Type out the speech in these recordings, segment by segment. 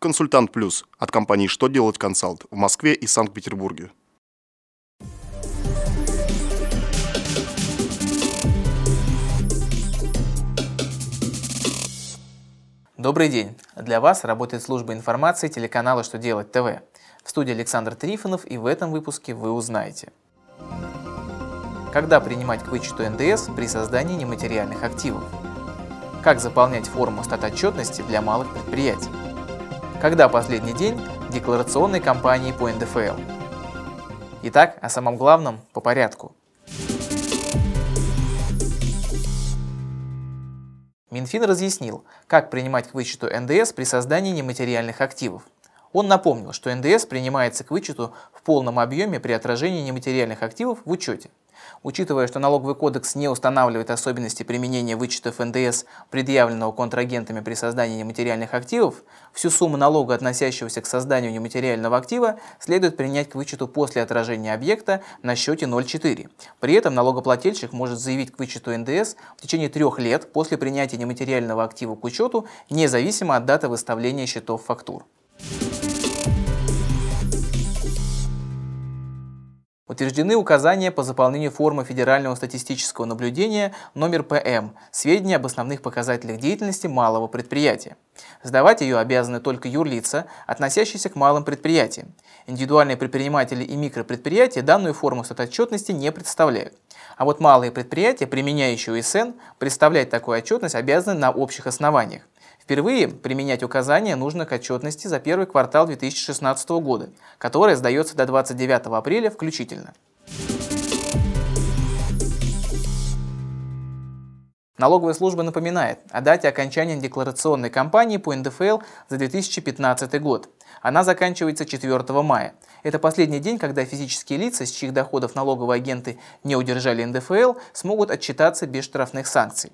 Консультант Плюс от компании «Что делать консалт» в Москве и Санкт-Петербурге. Добрый день! Для вас работает служба информации телеканала «Что делать ТВ». В студии Александр Трифонов и в этом выпуске вы узнаете. Когда принимать к вычету НДС при создании нематериальных активов? Как заполнять форму статотчетности для малых предприятий? Когда последний день декларационной кампании по НДФЛ? Итак, о самом главном по порядку. Минфин разъяснил, как принимать к вычету НДС при создании нематериальных активов. Он напомнил, что НДС принимается к вычету в полном объеме при отражении нематериальных активов в учете. Учитывая, что налоговый кодекс не устанавливает особенности применения вычетов НДС, предъявленного контрагентами при создании нематериальных активов, всю сумму налога, относящегося к созданию нематериального актива, следует принять к вычету после отражения объекта на счете 0,4. При этом налогоплательщик может заявить к вычету НДС в течение трех лет после принятия нематериального актива к учету, независимо от даты выставления счетов фактур. Утверждены указания по заполнению формы Федерального статистического наблюдения номер ПМ «Сведения об основных показателях деятельности малого предприятия». Сдавать ее обязаны только юрлица, относящиеся к малым предприятиям. Индивидуальные предприниматели и микропредприятия данную форму статотчетности не представляют. А вот малые предприятия, применяющие УСН, представлять такую отчетность обязаны на общих основаниях. Впервые применять указания нужно к отчетности за первый квартал 2016 года, которая сдается до 29 апреля включительно. Налоговая служба напоминает о дате окончания декларационной кампании по НДФЛ за 2015 год. Она заканчивается 4 мая. Это последний день, когда физические лица, с чьих доходов налоговые агенты не удержали НДФЛ, смогут отчитаться без штрафных санкций.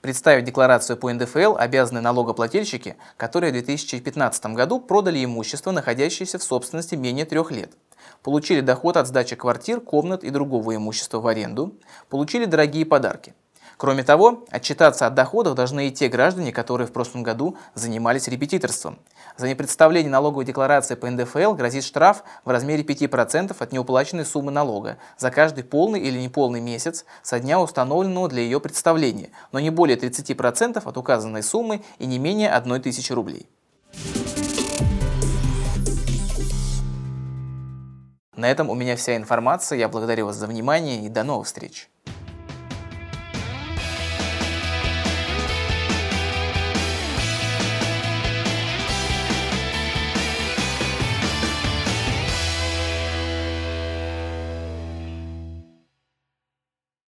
Представить декларацию по НДФЛ обязаны налогоплательщики, которые в 2015 году продали имущество, находящееся в собственности менее трех лет. Получили доход от сдачи квартир, комнат и другого имущества в аренду. Получили дорогие подарки. Кроме того, отчитаться от доходов должны и те граждане, которые в прошлом году занимались репетиторством. За непредставление налоговой декларации по НДФЛ грозит штраф в размере 5% от неуплаченной суммы налога за каждый полный или неполный месяц со дня установленного для ее представления, но не более 30% от указанной суммы и не менее 1 тысячи рублей. На этом у меня вся информация. Я благодарю вас за внимание и до новых встреч.